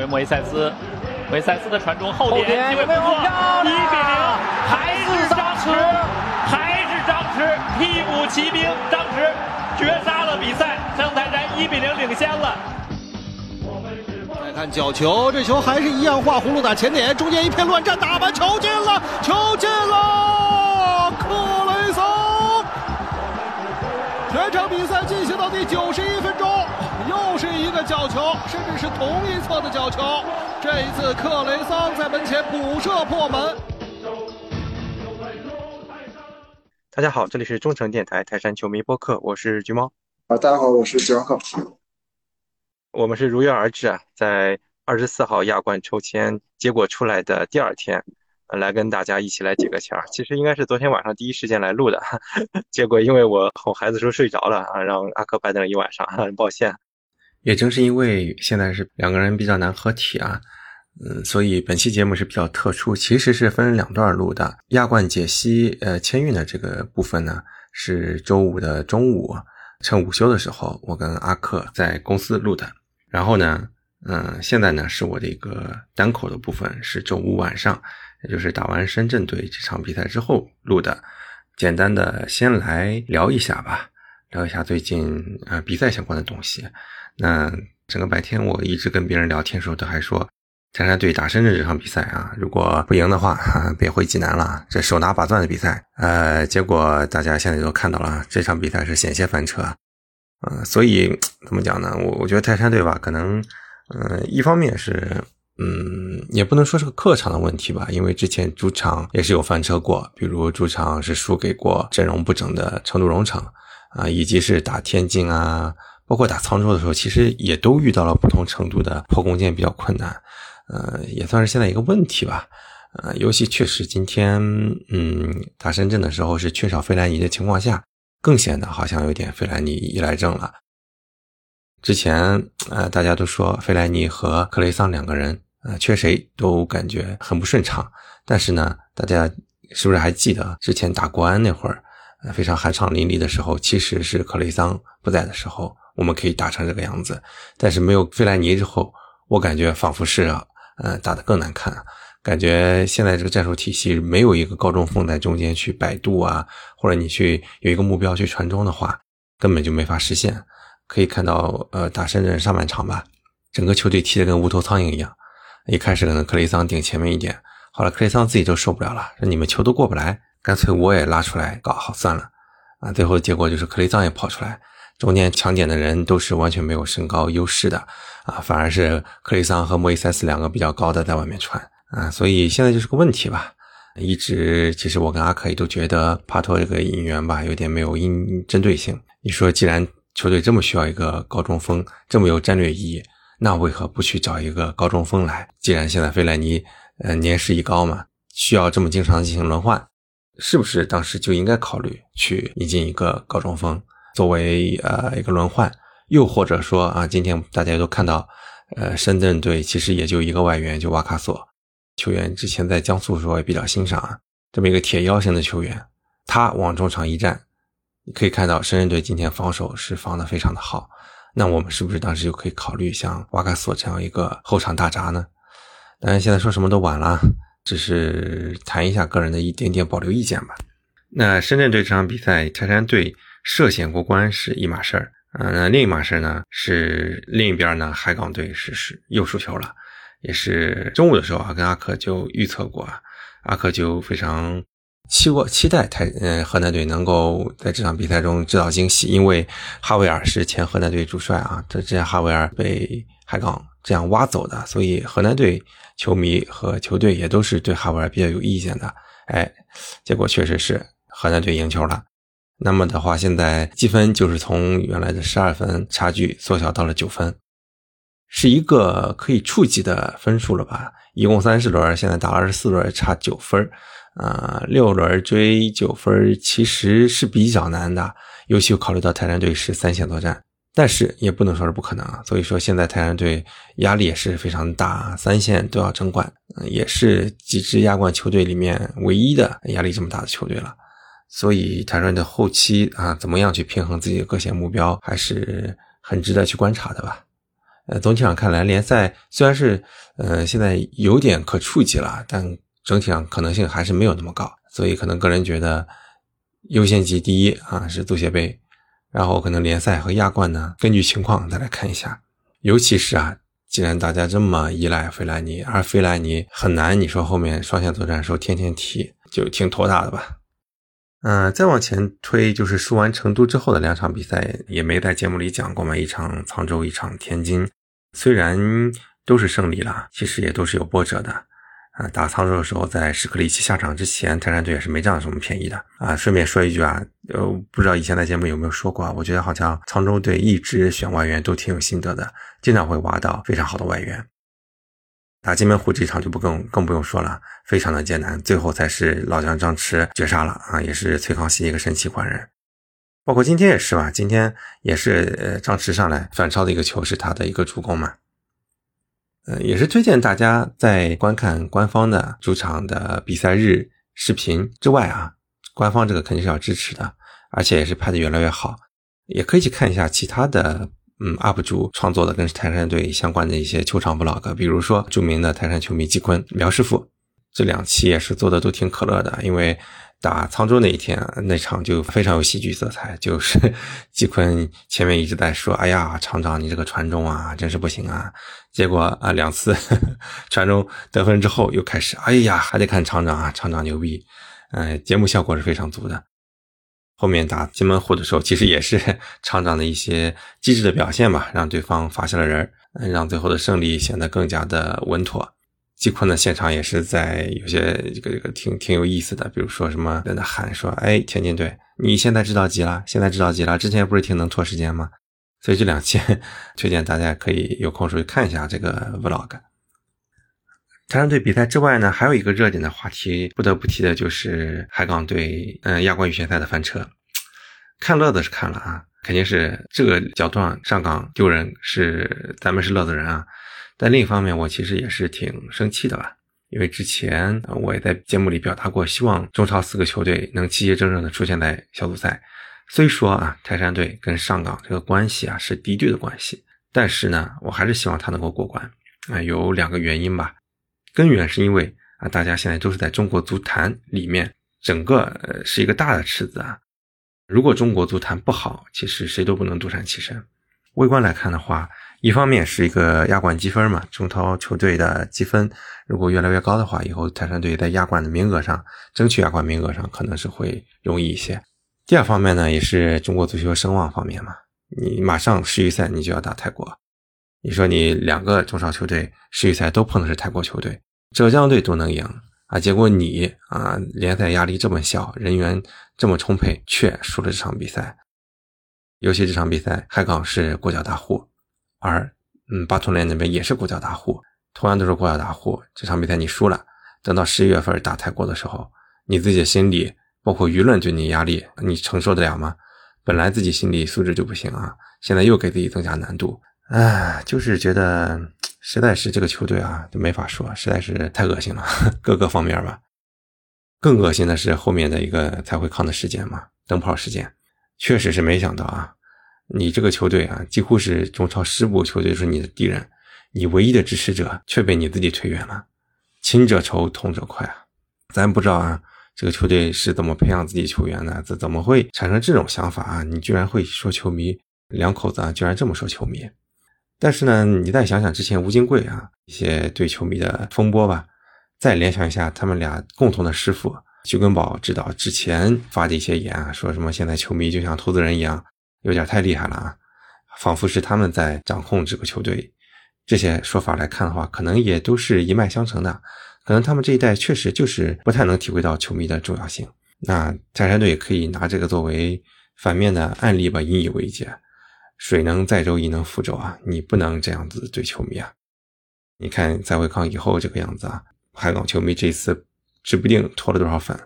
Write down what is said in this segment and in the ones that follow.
归莫伊塞斯，莫伊塞斯的传中后后点，机会不错，一比零，还是张弛，还是张弛，替补骑兵张弛绝杀了比赛，张泰山一比零领先了。再看角球，这球还是一样画葫芦打前点，中间一片乱战，打完球进了，球进了，克雷松。全场比赛进行到第九十一分钟，又是一个角球，甚至是同一侧的角球。这一次克雷桑在门前补射破门。大家好，这里是中诚电台泰山球迷播客，我是橘猫。啊，大家好，我是吉王克。我们是如约而至啊，在二十四号亚冠抽签结果出来的第二天，来跟大家一起来解个签儿。其实应该是昨天晚上第一时间来录的，结果因为我哄孩子时候睡着了啊，让阿克白等了一晚上，很抱歉。也正是因为现在是两个人比较难合体啊，嗯，所以本期节目是比较特殊，其实是分两段录的。亚冠解析呃签运的这个部分呢，是周五的中午，趁午休的时候，我跟阿克在公司录的。然后呢，嗯，现在呢是我的一个单口的部分，是周五晚上，也就是打完深圳队这场比赛之后录的。简单的先来聊一下吧，聊一下最近呃比赛相关的东西。那整个白天我一直跟别人聊天的时候，都还说泰山队打深圳这场比赛啊，如果不赢的话，别回济南了，这手拿把钻的比赛。呃，结果大家现在都看到了，这场比赛是险些翻车。呃，所以怎么讲呢？我我觉得泰山队吧，可能，嗯，一方面是，嗯，也不能说是个客场的问题吧，因为之前主场也是有翻车过，比如主场是输给过阵容不整的成都蓉城，啊，以及是打天津啊，包括打沧州的时候，其实也都遇到了不同程度的破攻坚比较困难，呃，也算是现在一个问题吧，呃，尤其确实今天，嗯，打深圳的时候是缺少费莱尼的情况下。更显得好像有点费莱尼依赖症了。之前，呃，大家都说费莱尼和克雷桑两个人，呃，缺谁都感觉很不顺畅。但是呢，大家是不是还记得之前打国安那会儿，呃，非常酣畅淋漓的时候，其实是克雷桑不在的时候，我们可以打成这个样子。但是没有费莱尼之后，我感觉仿佛是，呃，打得更难看。感觉现在这个战术体系没有一个高中锋在中间去摆渡啊，或者你去有一个目标去传中的话，根本就没法实现。可以看到，呃，打深圳上半场吧，整个球队踢得跟无头苍蝇一样。一开始可能克雷桑顶前面一点，后来克雷桑自己就受不了了，说你们球都过不来，干脆我也拉出来搞好算了。啊，最后结果就是克雷桑也跑出来，中间抢点的人都是完全没有身高优势的，啊，反而是克雷桑和莫伊塞斯两个比较高的在外面传。啊，所以现在就是个问题吧。一直其实我跟阿克也都觉得帕托这个引援吧，有点没有因针对性。你说既然球队这么需要一个高中锋，这么有战略意义，那为何不去找一个高中锋来？既然现在费莱尼呃年事已高嘛，需要这么经常进行轮换，是不是当时就应该考虑去引进一个高中锋作为呃一个轮换？又或者说啊，今天大家都看到，呃，深圳队其实也就一个外援，就瓦卡索。球员之前在江苏的时候也比较欣赏啊，这么一个铁腰型的球员，他往中场一站，你可以看到深圳队今天防守是防的非常的好。那我们是不是当时就可以考虑像瓦卡索这样一个后场大闸呢？当然现在说什么都晚了，只是谈一下个人的一点点保留意见吧。那深圳队这场比赛，泰山队涉险过关是一码事儿，嗯，那另一码事儿呢是另一边呢海港队是是又输球了。也是中午的时候啊，跟阿克就预测过啊，阿克就非常期过期待泰呃河南队能够在这场比赛中制造惊喜，因为哈维尔是前河南队主帅啊，这之前哈维尔被海港这样挖走的，所以河南队球迷和球队也都是对哈维尔比较有意见的。哎，结果确实是河南队赢球了，那么的话，现在积分就是从原来的十二分差距缩小到了九分。是一个可以触及的分数了吧？一共三十轮，现在打二十四轮，差九分啊，六轮追九分其实是比较难的，尤其考虑到泰山队是三线作战，但是也不能说是不可能啊。所以说现在泰山队压力也是非常大，三线都要争冠，也是几支亚冠球队里面唯一的压力这么大的球队了。所以泰山的后期啊，怎么样去平衡自己的各项目标，还是很值得去观察的吧。呃，总体上看来，联赛虽然是呃现在有点可触及了，但整体上可能性还是没有那么高。所以可能个人觉得，优先级第一啊是足协杯，然后可能联赛和亚冠呢，根据情况再来看一下。尤其是啊，既然大家这么依赖费莱尼，而费莱尼很难，你说后面双线作战的时候天天踢，就挺头大的吧。嗯，再往前推，就是输完成都之后的两场比赛，也没在节目里讲过嘛。一场沧州，一场天津，虽然都是胜利了，其实也都是有波折的。啊，打沧州的时候，在史克里奇下场之前，泰山队也是没占什么便宜的。啊，顺便说一句啊，呃，不知道以前在节目有没有说过啊，我觉得好像沧州队一直选外援都挺有心得的，经常会挖到非常好的外援。打金门湖这场就不更更不用说了，非常的艰难，最后才是老将张弛绝杀了啊，也是崔康熙一个神奇换人，包括今天也是吧，今天也是呃张弛上来反超的一个球是他的一个助攻嘛，呃也是推荐大家在观看官方的主场的比赛日视频之外啊，官方这个肯定是要支持的，而且也是拍的越来越好，也可以去看一下其他的。嗯，UP 主创作的跟泰山队相关的一些球场 vlog，比如说著名的泰山球迷季坤、苗师傅，这两期也是做的都挺可乐的。因为打沧州那一天那场就非常有戏剧色彩，就是 季坤前面一直在说：“哎呀，厂长你这个传中啊，真是不行啊。”结果啊两次 传中得分之后又开始：“哎呀，还得看厂长啊，厂长牛逼。”嗯，节目效果是非常足的。后面打金门湖的时候，其实也是 厂长的一些机智的表现吧，让对方发现了人让最后的胜利显得更加的稳妥。季坤的现场也是在有些这个这个挺挺有意思的，比如说什么在那喊说：“哎，天津队，你现在知道急了，现在知道急了，之前不是挺能拖时间吗？”所以这两期 推荐大家可以有空时候看一下这个 vlog。泰山队比赛之外呢，还有一个热点的话题，不得不提的就是海港队嗯亚冠预选赛的翻车。看乐子是看了啊，肯定是这个角度上上港丢人是咱们是乐子人啊。但另一方面，我其实也是挺生气的吧，因为之前我也在节目里表达过，希望中超四个球队能齐齐整整的出现在小组赛。虽说啊，泰山队跟上港这个关系啊是敌对的关系，但是呢，我还是希望他能够过关啊。有两个原因吧，根源是因为啊，大家现在都是在中国足坛里面，整个呃是一个大的池子啊。如果中国足坛不好，其实谁都不能独善其身。微观来看的话，一方面是一个亚冠积分嘛，中超球队的积分如果越来越高的话，以后泰山队在亚冠的名额上争取亚冠名额上可能是会容易一些。第二方面呢，也是中国足球声望方面嘛，你马上世预赛你就要打泰国，你说你两个中超球队世预赛都碰的是泰国球队，浙江队都能赢。啊，结果你啊，联赛压力这么小，人员这么充沛，却输了这场比赛。尤其这场比赛，海港是国脚大户，而嗯，巴图联那边也是国脚大户，同样都是国脚大户。这场比赛你输了，等到十一月份打泰国的时候，你自己的心理，包括舆论对你压力，你承受得了吗？本来自己心理素质就不行啊，现在又给自己增加难度，唉，就是觉得。实在是这个球队啊，就没法说，实在是太恶心了，各个方面吧。更恶心的是后面的一个才会康的事件嘛，灯泡事件，确实是没想到啊，你这个球队啊，几乎是中超十部球队是你的敌人，你唯一的支持者却被你自己推远了，亲者仇，痛者快啊！咱不知道啊，这个球队是怎么培养自己球员的，怎怎么会产生这种想法啊？你居然会说球迷，两口子啊，居然这么说球迷。但是呢，你再想想之前吴金贵啊一些对球迷的风波吧，再联想一下他们俩共同的师傅徐根宝指导之前发的一些言啊，说什么现在球迷就像投资人一样，有点太厉害了啊，仿佛是他们在掌控这个球队。这些说法来看的话，可能也都是一脉相承的，可能他们这一代确实就是不太能体会到球迷的重要性。那泰山队可以拿这个作为反面的案例吧，引以为戒。水能载舟，亦能覆舟啊！你不能这样子对球迷啊！你看蔡慧康以后这个样子啊，海港球迷这次指不定脱了多少粉，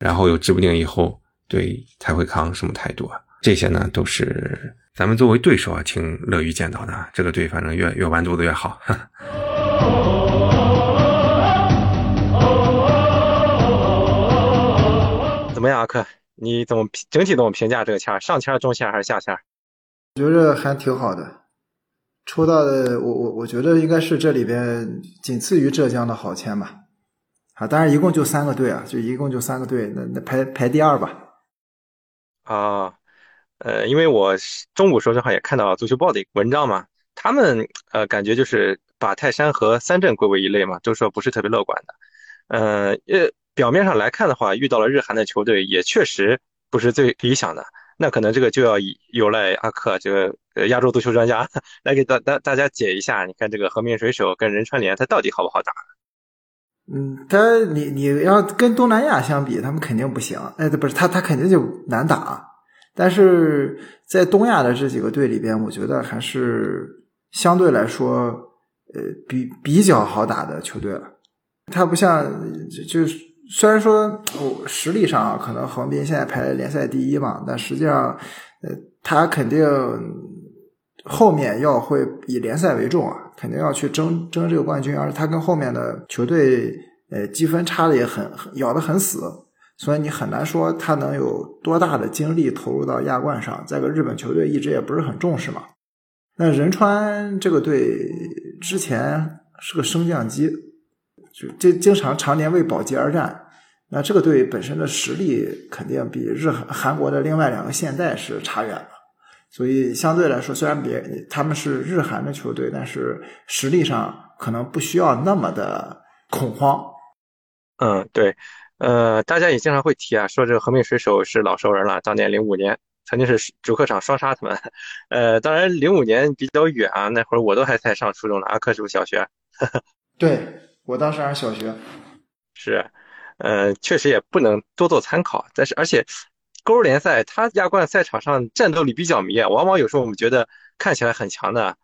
然后又指不定以后对蔡慧康什么态度啊！这些呢，都是咱们作为对手啊，挺乐于见到的。这个队反正越越完犊子越好。怎么样，阿克？你怎么整体怎么评价这个签？上签、中签还是下签？觉着还挺好的，抽到的，我我我觉得应该是这里边仅次于浙江的好签吧。啊，当然一共就三个队啊，就一共就三个队，那那排排第二吧。啊，呃，因为我中午时候正好也看到足球报的文章嘛，他们呃感觉就是把泰山和三镇归为一类嘛，都说不是特别乐观的。呃，呃，表面上来看的话，遇到了日韩的球队也确实不是最理想的。那可能这个就要有赖阿克这个亚洲足球专家来给大大大家解一下，你看这个和平水手跟仁川联他到底好不好打？嗯，他你你要跟东南亚相比，他们肯定不行。哎，不是他他肯定就难打。但是在东亚的这几个队里边，我觉得还是相对来说呃比比较好打的球队了。他不像就就。虽然说哦实力上可能横滨现在排联赛第一嘛，但实际上，呃，他肯定后面要会以联赛为重啊，肯定要去争争这个冠军，而且他跟后面的球队呃积分差的也很咬得很死，所以你很难说他能有多大的精力投入到亚冠上。再个日本球队一直也不是很重视嘛，那仁川这个队之前是个升降机。就经经常常年为保级而战，那这个队本身的实力肯定比日韩韩国的另外两个现代是差远了，所以相对来说，虽然别他们是日韩的球队，但是实力上可能不需要那么的恐慌。嗯，对，呃，大家也经常会提啊，说这个和平水手是老熟人了，当年零五年曾经是主客场双杀他们，呃，当然零五年比较远啊，那会儿我都还在上初中呢，阿克是不是小学？对。我当时还是小学，是，呃，确实也不能多做参考。但是，而且，勾联赛它亚冠赛场上战斗力比较迷啊，往往有时候我们觉得看起来很强的，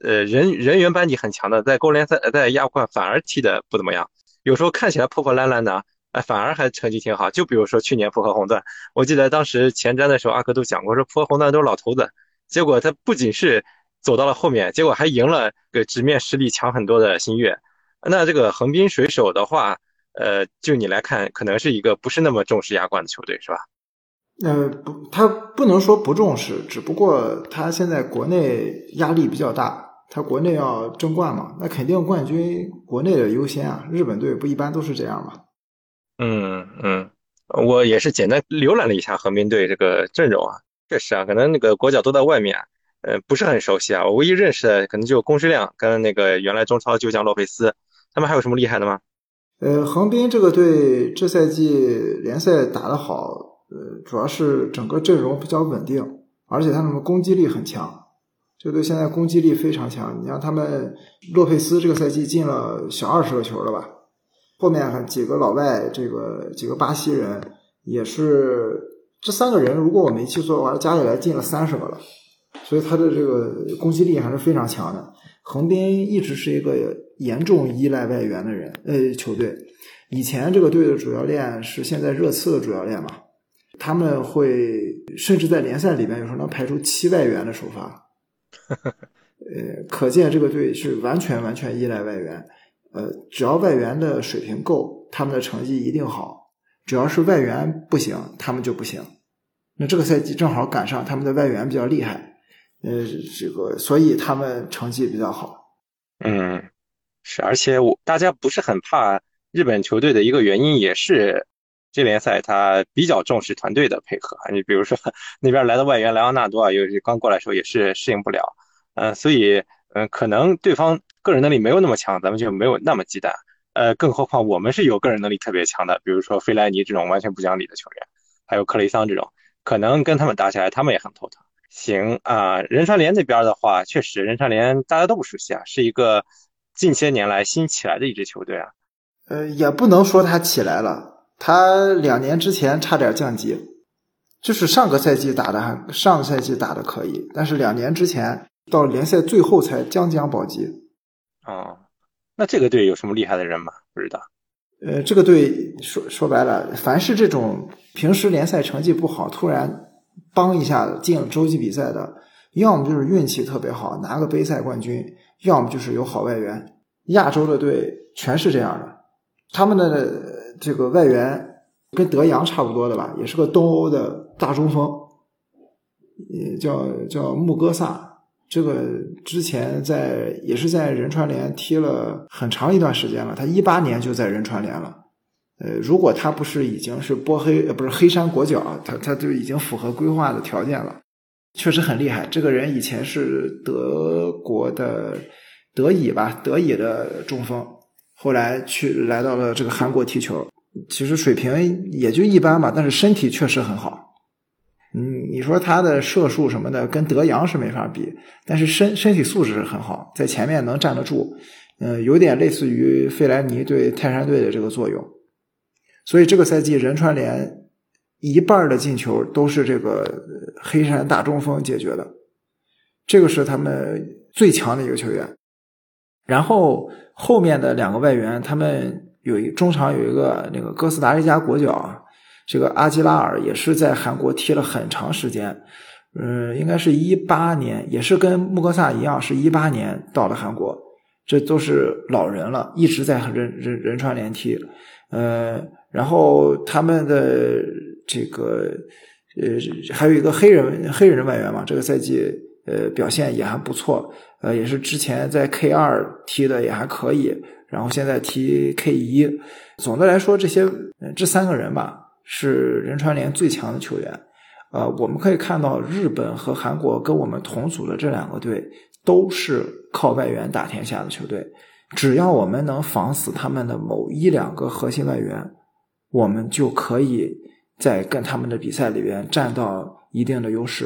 呃，人人员班底很强的，在勾联赛在亚冠反而踢的不怎么样。有时候看起来破破烂烂的，哎，反而还成绩挺好。就比如说去年浦和红钻，我记得当时前瞻的时候，阿克都讲过，说浦和红钻都是老头子，结果他不仅是走到了后面，结果还赢了个直面实力强很多的新月。那这个横滨水手的话，呃，就你来看，可能是一个不是那么重视亚冠的球队，是吧？呃，不，他不能说不重视，只不过他现在国内压力比较大，他国内要争冠嘛，那肯定冠军国内的优先啊。日本队不一般都是这样吗？嗯嗯，我也是简单浏览了一下横滨队这个阵容啊，确实啊，可能那个国脚都在外面，呃，不是很熟悉啊。我唯一认识的可能就龚世亮跟那个原来中超旧将洛佩斯。他们还有什么厉害的吗？呃，横滨这个队这赛季联赛打得好，呃，主要是整个阵容比较稳定，而且他们攻击力很强。这队现在攻击力非常强，你像他们洛佩斯这个赛季进了小二十个球了吧？后面还几个老外，这个几个巴西人也是，这三个人如果我没记错的话，加起来进了三十个了。所以他的这个攻击力还是非常强的。横滨一直是一个严重依赖外援的人，呃，球队。以前这个队的主教练是现在热刺的主教练嘛？他们会甚至在联赛里边有时候能排出七外援的首发。呃，可见这个队是完全完全依赖外援。呃，只要外援的水平够，他们的成绩一定好。只要是外援不行，他们就不行。那这个赛季正好赶上他们的外援比较厉害。呃，这个，所以他们成绩比较好。嗯，是，而且我大家不是很怕日本球队的一个原因，也是这联赛他比较重视团队的配合。你比如说那边来的外援莱昂纳多啊，有刚过来时候也是适应不了。嗯，所以嗯，可能对方个人能力没有那么强，咱们就没有那么忌惮。呃，更何况我们是有个人能力特别强的，比如说费莱尼这种完全不讲理的球员，还有克雷桑这种，可能跟他们打起来，他们也很头疼。行啊，仁川联这边的话，确实仁川联大家都不熟悉啊，是一个近些年来新起来的一支球队啊。呃，也不能说他起来了，他两年之前差点降级，就是上个赛季打的还上个赛季打的可以，但是两年之前到联赛最后才将将保级。哦，那这个队有什么厉害的人吗？不知道。呃，这个队说说白了，凡是这种平时联赛成绩不好，突然。帮一下进了洲际比赛的，要么就是运气特别好拿个杯赛冠军，要么就是有好外援。亚洲的队全是这样的，他们的这个外援跟德阳差不多的吧，也是个东欧的大中锋，也叫叫穆戈萨。这个之前在也是在仁川联踢了很长一段时间了，他一八年就在仁川联了。呃，如果他不是已经是波黑呃不是黑山国脚，他他就已经符合规划的条件了，确实很厉害。这个人以前是德国的德乙吧，德乙的中锋，后来去来到了这个韩国踢球，其实水平也就一般吧，但是身体确实很好。嗯，你说他的射术什么的跟德阳是没法比，但是身身体素质是很好，在前面能站得住，嗯，有点类似于费莱尼对泰山队的这个作用。所以这个赛季仁川联一半的进球都是这个黑山大中锋解决的，这个是他们最强的一个球员。然后后面的两个外援，他们有一中场有一个那个哥斯达黎加国脚，这个阿基拉尔也是在韩国踢了很长时间，嗯，应该是一八年，也是跟穆格萨一样，是一八年到了韩国，这都是老人了，一直在仁仁仁川联踢，呃。然后他们的这个呃还有一个黑人黑人外援嘛，这个赛季呃表现也还不错，呃也是之前在 K 二踢的也还可以，然后现在踢 K 一。总的来说，这些这三个人吧是仁川联最强的球员。呃，我们可以看到日本和韩国跟我们同组的这两个队都是靠外援打天下的球队，只要我们能防死他们的某一两个核心外援。我们就可以在跟他们的比赛里边占到一定的优势，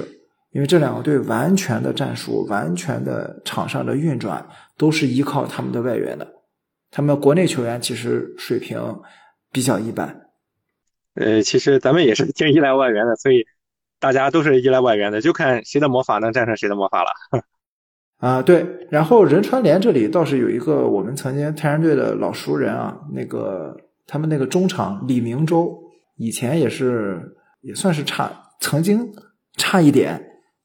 因为这两个队完全的战术、完全的场上的运转都是依靠他们的外援的。他们国内球员其实水平比较一般。呃，其实咱们也是挺依赖外援的，所以大家都是依赖外援的，就看谁的魔法能战胜谁的魔法了。啊，对。然后仁川联这里倒是有一个我们曾经泰山队的老熟人啊，那个。他们那个中场李明洲以前也是也算是差，曾经差一点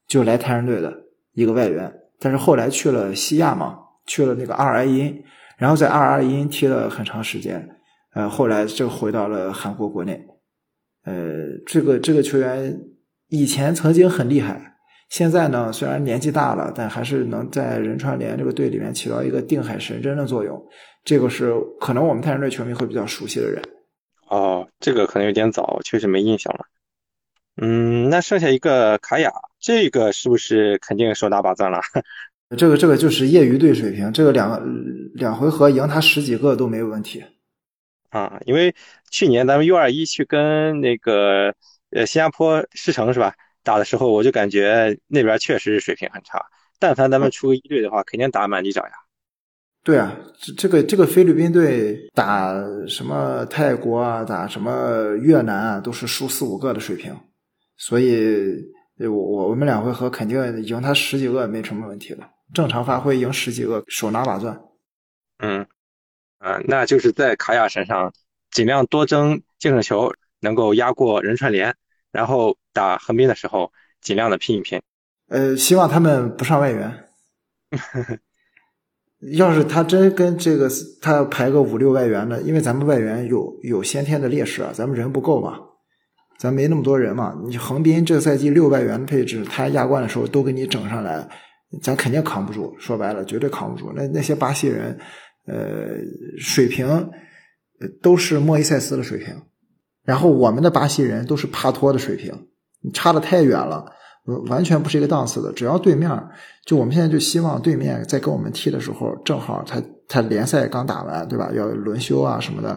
就来泰山队的一个外援，但是后来去了西亚嘛，去了那个阿尔埃因，然后在阿尔埃因踢了很长时间，呃，后来就回到了韩国国内。呃，这个这个球员以前曾经很厉害，现在呢虽然年纪大了，但还是能在仁川联这个队里面起到一个定海神针的作用。这个是可能我们泰山队球迷会比较熟悉的人，哦，这个可能有点早，确实没印象了。嗯，那剩下一个卡雅，这个是不是肯定手拿把攥了？这个这个就是业余队水平，这个两两回合赢他十几个都没有问题。啊，因为去年咱们 U 二一去跟那个呃新加坡狮城是吧打的时候，我就感觉那边确实是水平很差。但凡咱们出个一队的话，肯定打满地找牙。对啊，这这个这个菲律宾队打什么泰国啊，打什么越南啊，都是输四五个的水平，所以我我我们两回合肯定赢他十几个没什么问题的，正常发挥赢十几个手拿把攥。嗯，啊，那就是在卡亚身上尽量多争净胜球，能够压过仁川联，然后打横滨的时候尽量的拼一拼。呃，希望他们不上外援。要是他真跟这个他排个五六外援的，因为咱们外援有有先天的劣势啊，咱们人不够嘛，咱没那么多人嘛。你横滨这个赛季六外援的配置，他亚冠的时候都给你整上来，咱肯定扛不住。说白了，绝对扛不住。那那些巴西人，呃，水平都是莫伊塞斯的水平，然后我们的巴西人都是帕托的水平，你差的太远了。完全不是一个档次的。只要对面，就我们现在就希望对面在跟我们踢的时候，正好他他联赛刚打完，对吧？要轮休啊什么的，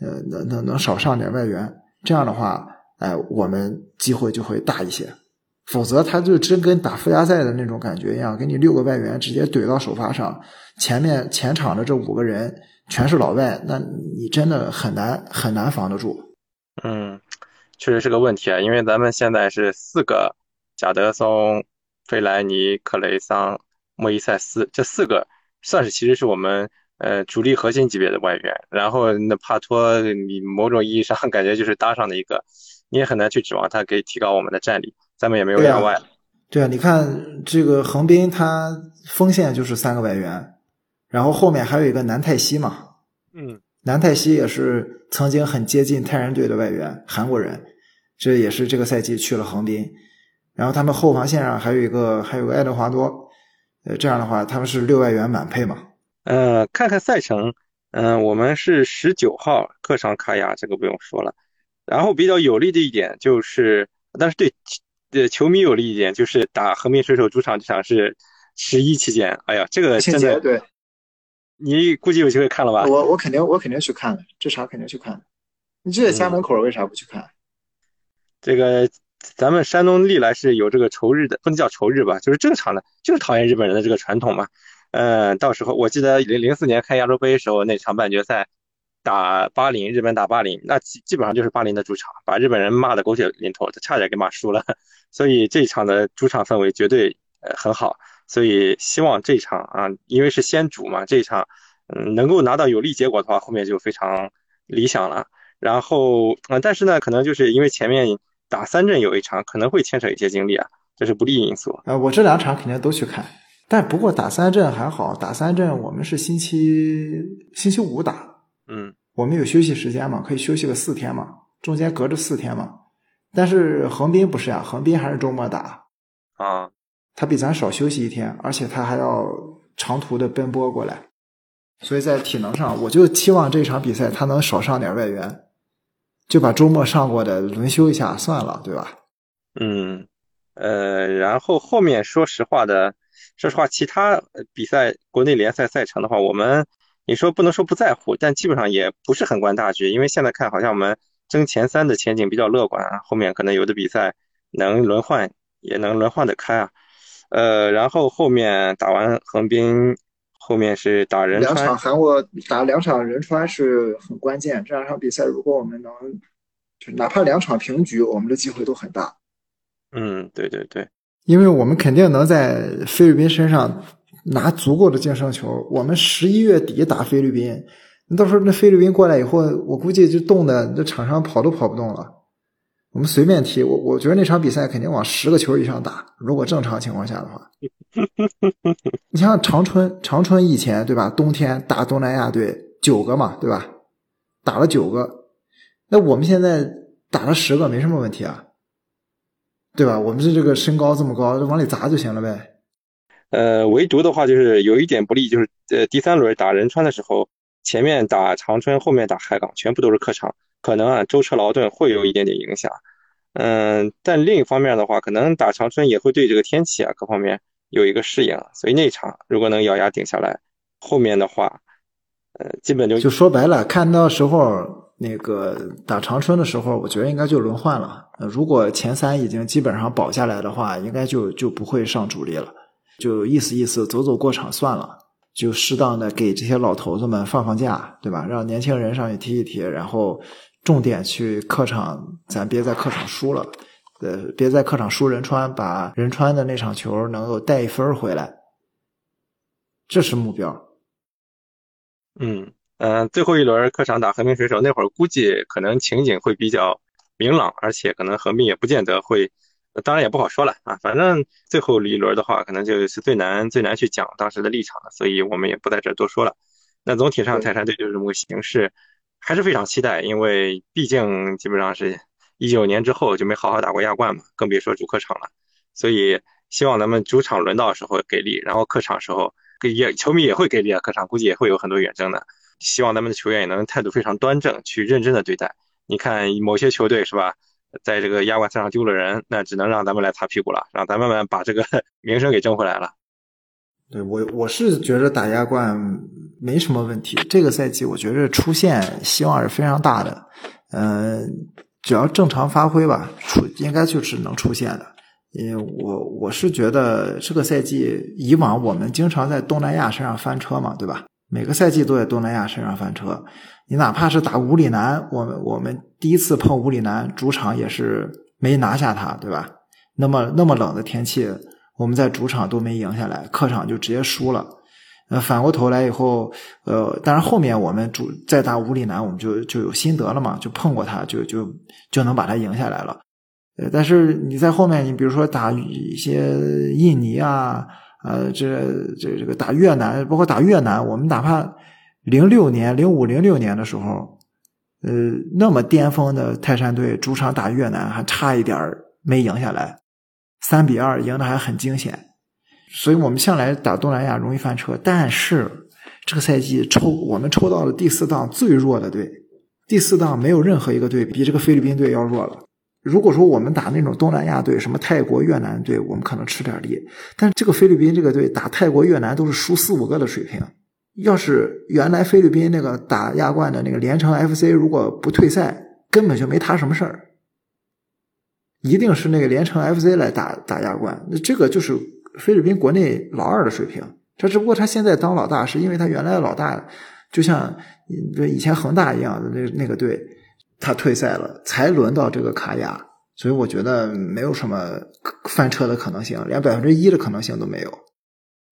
呃，能能能少上点外援，这样的话，哎，我们机会就会大一些。否则，他就真跟打附加赛的那种感觉一样，给你六个外援直接怼到首发上，前面前场的这五个人全是老外，那你真的很难很难防得住。嗯，确实是个问题啊，因为咱们现在是四个。贾德松、费莱尼、克雷桑、莫伊塞斯这四个算是其实是我们呃主力核心级别的外援，然后那帕托，你某种意义上 感觉就是搭上的一个，你也很难去指望他可以提高我们的战力，咱们也没有两外。对啊，你看这个横滨，他锋线就是三个外援，然后后面还有一个南泰西嘛，嗯，南泰熙也是曾经很接近泰山队的外援，韩国人，这也是这个赛季去了横滨。然后他们后防线上还有一个，还有个爱德华多，呃，这样的话他们是六外援满配嘛？呃，看看赛程，嗯、我们是十九号客场卡亚，这个不用说了。然后比较有利的一点就是，但是对对球迷有利一点就是打横滨水手主场这场是十一期间，哎呀，这个真的，清洁对你估计有机会看了吧？我我肯定我肯定去看了，这场肯定去看了。你就在家门口，为啥不去看？这个咱们山东历来是有这个仇日的，不能叫仇日吧，就是正常的，就是讨厌日本人的这个传统嘛。嗯，到时候我记得零零四年看亚洲杯时候那场半决赛打巴林，日本打巴林，那基基本上就是巴林的主场，把日本人骂的狗血淋头，差点给骂输了。所以这一场的主场氛围绝对呃很好，所以希望这一场啊，因为是先主嘛，这一场嗯能够拿到有利结果的话，后面就非常理想了。然后，呃，但是呢，可能就是因为前面打三阵有一场，可能会牵扯一些精力啊，这是不利因素。啊，我这两场肯定都去看，但不过打三阵还好，打三阵我们是星期星期五打，嗯我们有休息时间嘛，可以休息个四天嘛，中间隔着四天嘛。但是横滨不是呀，横滨还是周末打，啊，他比咱少休息一天，而且他还要长途的奔波过来，所以在体能上，我就期望这场比赛他能少上点外援，就把周末上过的轮休一下算了，对吧？嗯，呃，然后后面说实话的，说实话，其他比赛国内联赛赛程的话，我们你说不能说不在乎，但基本上也不是很关大局，因为现在看好像我们争前三的前景比较乐观啊，后面可能有的比赛能轮换，也能轮换得开啊。呃，然后后面打完横滨，后面是打仁川两场，韩国打两场仁川是很关键，这两场比赛如果我们能，就哪怕两场平局，我们的机会都很大。嗯，对对对，因为我们肯定能在菲律宾身上拿足够的净胜球。我们十一月底打菲律宾，那到时候那菲律宾过来以后，我估计就冻的那场上跑都跑不动了。我们随便踢，我我觉得那场比赛肯定往十个球以上打。如果正常情况下的话，你像长春，长春以前对吧？冬天打东南亚队九个嘛，对吧？打了九个，那我们现在打了十个没什么问题啊。对吧？我们是这个身高这么高，就往里砸就行了呗。呃，唯独的话就是有一点不利，就是呃第三轮打仁川的时候，前面打长春，后面打海港，全部都是客场，可能啊舟车劳顿会有一点点影响。嗯，但另一方面的话，可能打长春也会对这个天气啊各方面有一个适应，所以那场如果能咬牙顶下来，后面的话，呃，基本就就说白了，看到时候那个打长春的时候，我觉得应该就轮换了。呃如果前三已经基本上保下来的话，应该就就不会上主力了，就意思意思，走走过场算了，就适当的给这些老头子们放放假，对吧？让年轻人上去踢一踢，然后重点去客场，咱别在客场输了。呃，别在客场输仁川，把仁川的那场球能够带一分回来，这是目标。嗯、呃最后一轮客场打和平水手那会儿，估计可能情景会比较明朗，而且可能横滨也不见得会，当然也不好说了啊。反正最后一轮的话，可能就是最难最难去讲当时的立场了，所以我们也不在这多说了。那总体上泰山队就是这么个形势，还是非常期待，因为毕竟基本上是一九年之后就没好好打过亚冠嘛，更别说主客场了。所以希望咱们主场轮到的时候给力，然后客场时候给也球迷也会给力啊，客场估计也会有很多远征的。希望咱们的球员也能态度非常端正，去认真的对待。你看某些球队是吧，在这个亚冠赛上丢了人，那只能让咱们来擦屁股了，让咱们们把这个 名声给争回来了。对我我是觉得打亚冠没什么问题，这个赛季我觉得出线希望是非常大的，嗯、只要正常发挥吧，出应该就是能出线的。因为我我是觉得这个赛季以往我们经常在东南亚身上翻车嘛，对吧？每个赛季都在东南亚身上翻车。你哪怕是打五里南，我们我们第一次碰五里南主场也是没拿下他，对吧？那么那么冷的天气，我们在主场都没赢下来，客场就直接输了。呃，反过头来以后，呃，当然后面我们主再打五里南，我们就就有心得了嘛，就碰过他，就就就能把他赢下来了。呃，但是你在后面，你比如说打一些印尼啊，呃，这这这个打越南，包括打越南，我们哪怕零六年、零五、零六年的时候，呃，那么巅峰的泰山队主场打越南，还差一点儿没赢下来，三比二赢的还很惊险。所以我们向来打东南亚容易翻车。但是这个赛季抽我们抽到了第四档最弱的队，第四档没有任何一个队比这个菲律宾队要弱了。如果说我们打那种东南亚队，什么泰国、越南队，我们可能吃点力。但这个菲律宾这个队打泰国、越南都是输四五个的水平。要是原来菲律宾那个打亚冠的那个连城 FC 如果不退赛，根本就没他什么事儿。一定是那个连城 FC 来打打亚冠，那这个就是菲律宾国内老二的水平。他只不过他现在当老大，是因为他原来的老大就像以前恒大一样的那那个队，他退赛了，才轮到这个卡亚。所以我觉得没有什么翻车的可能性，连百分之一的可能性都没有。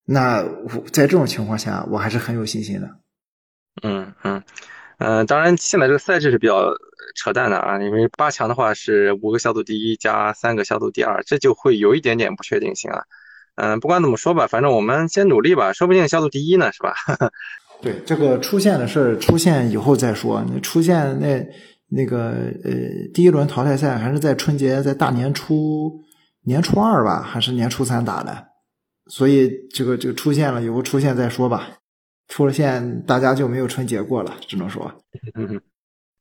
那我在这种情况下，我还是很有信心的。嗯嗯，当然现在这个赛制是比较扯淡的啊，因为八强的话是五个小组第一加三个小组第二，这就会有一点点不确定性啊。嗯，不管怎么说吧，反正我们先努力吧，说不定小组第一呢，是吧？对，这个出现的事儿出现以后再说。你出现那那个呃，第一轮淘汰赛还是在春节，在大年初年初二吧，还是年初三打的？所以这个这个出现了以后出现再说吧，出了线大家就没有春节过了，只能说。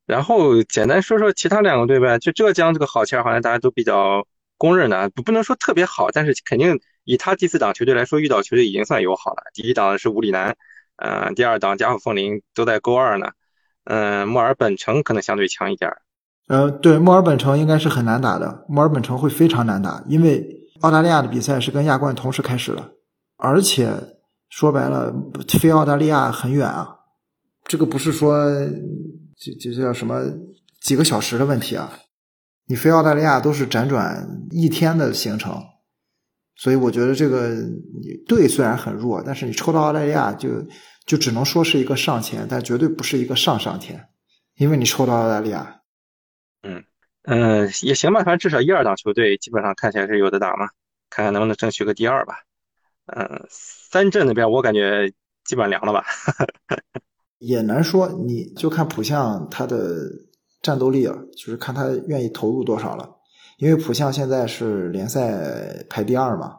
然后简单说说其他两个队呗，就浙江这个好签好像大家都比较公认的，不不能说特别好，但是肯定以他第四档球队来说，遇到球队已经算友好了。第一档是五里南，嗯，第二档嘉禾枫林都在勾二呢，嗯，墨尔本城可能相对强一点。呃，对，墨尔本城应该是很难打的，墨尔本城会非常难打，因为。澳大利亚的比赛是跟亚冠同时开始了，而且说白了，飞澳大利亚很远啊，这个不是说就就叫什么几个小时的问题啊，你飞澳大利亚都是辗转一天的行程，所以我觉得这个你队虽然很弱，但是你抽到澳大利亚就就只能说是一个上签，但绝对不是一个上上签，因为你抽到澳大利亚，嗯。嗯，也行吧，反正至少一二档球队基本上看起来是有的打嘛，看看能不能争取个第二吧。嗯，三镇那边我感觉基本凉了吧。也难说，你就看浦项他的战斗力了，就是看他愿意投入多少了。因为浦项现在是联赛排第二嘛，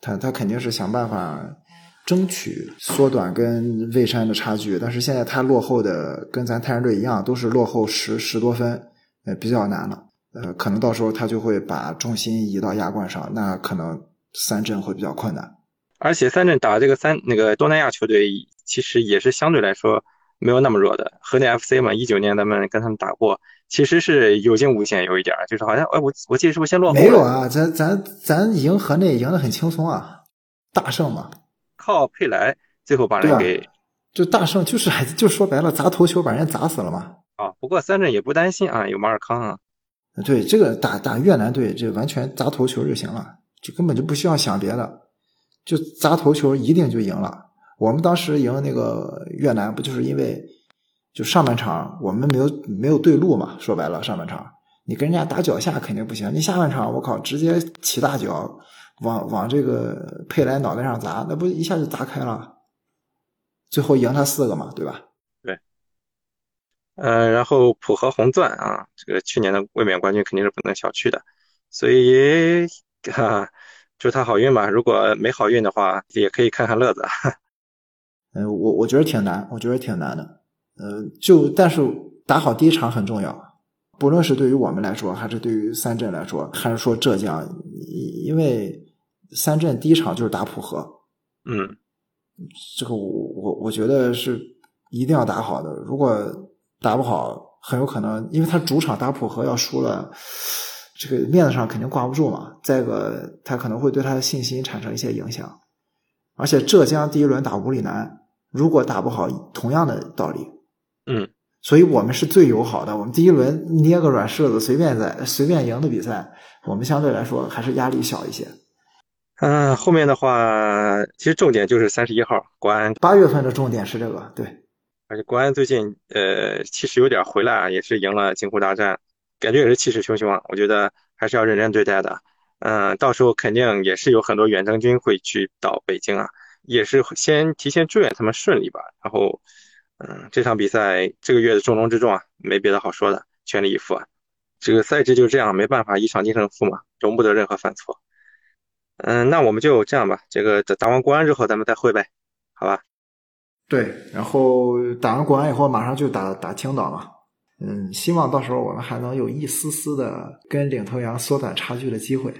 他他肯定是想办法争取缩短跟蔚山的差距，但是现在他落后的跟咱泰山队一样，都是落后十十多分。呃，比较难了，呃，可能到时候他就会把重心移到亚冠上，那可能三阵会比较困难。而且三阵打这个三那个东南亚球队，其实也是相对来说没有那么弱的。河内 FC 嘛，一九年咱们跟他们打过，其实是有惊无险，有一点就是好像，哎，我我记得是不是先落后？没有啊，咱咱咱赢河内赢得很轻松啊，大胜嘛，靠佩莱最后把人给，就大胜就是就说白了砸头球把人砸死了嘛。啊，不过三镇也不担心啊，有马尔康啊。对，这个打打越南队，这完全砸头球就行了，就根本就不需要想别的，就砸头球一定就赢了。我们当时赢那个越南，不就是因为就上半场我们没有没有对路嘛？说白了，上半场你跟人家打脚下肯定不行，你下半场我靠，直接起大脚往往这个佩莱脑袋上砸，那不一下就砸开了，最后赢他四个嘛，对吧？对呃，然后浦和红钻啊，这个去年的卫冕冠军肯定是不能小觑的，所以哈，祝他好运吧。如果没好运的话，也可以看看乐子。嗯，我我觉得挺难，我觉得挺难的。呃，就但是打好第一场很重要，不论是对于我们来说，还是对于三镇来说，还是说浙江，因为三镇第一场就是打浦和。嗯，这个我我我觉得是一定要打好的。如果打不好，很有可能，因为他主场打浦和要输了，这个面子上肯定挂不住嘛。再一个，他可能会对他的信心产生一些影响。而且浙江第一轮打五里南，如果打不好，同样的道理。嗯，所以我们是最友好的。我们第一轮捏个软柿子，随便在随便赢的比赛，我们相对来说还是压力小一些。嗯，后面的话，其实重点就是三十一号国安。八月份的重点是这个，对。而且国安最近呃其实有点回来啊，也是赢了京沪大战，感觉也是气势汹汹啊。我觉得还是要认真对待的。嗯，到时候肯定也是有很多远征军会去到北京啊，也是先提前祝愿他们顺利吧。然后，嗯，这场比赛这个月的重中之重啊，没别的好说的，全力以赴啊。这个赛制就这样，没办法，一场定胜负嘛，容不得任何犯错。嗯，那我们就这样吧，这个打完国安之后咱们再会呗，好吧？对，然后打完国安以后马上就打打青岛嘛。嗯，希望到时候我们还能有一丝丝的跟领头羊缩短差距的机会。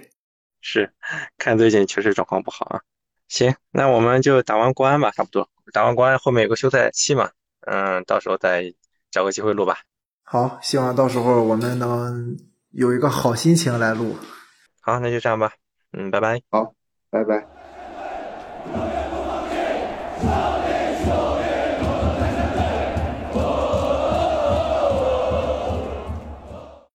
是，看最近确实状况不好啊。行，那我们就打完国安吧，差不多。打完国安后面有个休赛期嘛，嗯，到时候再找个机会录吧。好，希望到时候我们能有一个好心情来录。好，那就这样吧。嗯，拜拜。好，拜拜。